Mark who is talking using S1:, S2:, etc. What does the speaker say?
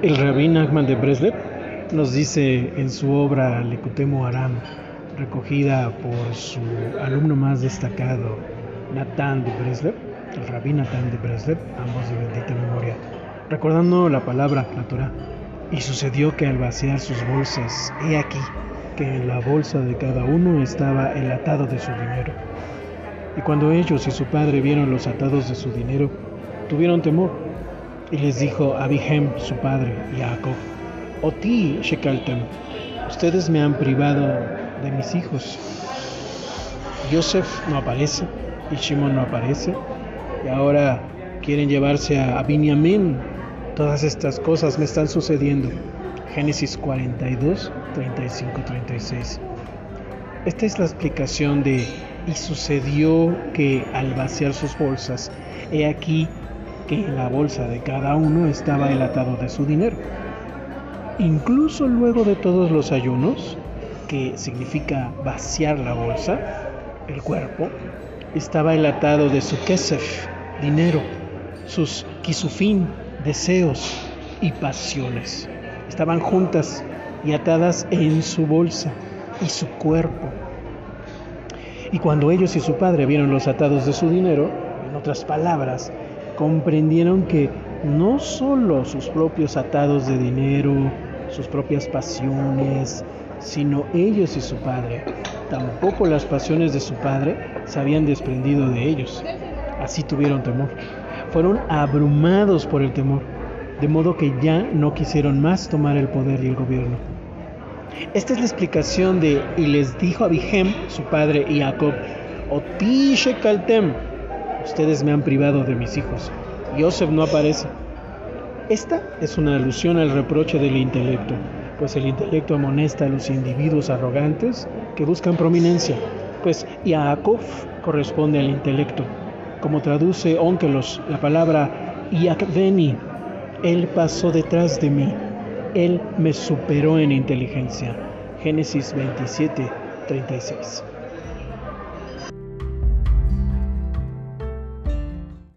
S1: El rabí Nachman de Breslev nos dice en su obra Lekutemo Aram, recogida por su alumno más destacado, Natán de Breslev, el rabí Natán de Breslev, ambos de bendita memoria, recordando la palabra, la Torah, y sucedió que al vaciar sus bolsas, he aquí que en la bolsa de cada uno estaba el atado de su dinero. Y cuando ellos y su padre vieron los atados de su dinero, tuvieron temor y les dijo a Abihem, su padre, y a Jacob, Oti Shekaltem, ustedes me han privado de mis hijos. Yosef no aparece y Shimon no aparece y ahora quieren llevarse a, a Todas estas cosas me están sucediendo. Génesis 42, 35, 36. Esta es la explicación de y sucedió que al vaciar sus bolsas, he aquí que en la bolsa de cada uno estaba el atado de su dinero. Incluso luego de todos los ayunos, que significa vaciar la bolsa, el cuerpo, estaba el atado de su kesef, dinero, sus kisufin, deseos y pasiones. Estaban juntas y atadas en su bolsa y su cuerpo. Y cuando ellos y su padre vieron los atados de su dinero, en otras palabras, comprendieron que no solo sus propios atados de dinero, sus propias pasiones, sino ellos y su padre, tampoco las pasiones de su padre se habían desprendido de ellos. Así tuvieron temor. Fueron abrumados por el temor, de modo que ya no quisieron más tomar el poder y el gobierno. Esta es la explicación de y les dijo a Bijem, su padre, y Jacob, Otishe Kaltem, Ustedes me han privado de mis hijos. Joseph no aparece. Esta es una alusión al reproche del intelecto, pues el intelecto amonesta a los individuos arrogantes que buscan prominencia, pues Yaakov corresponde al intelecto. Como traduce Onkelos la palabra Yakveni, él pasó detrás de mí, él me superó en inteligencia. Génesis 27, 36.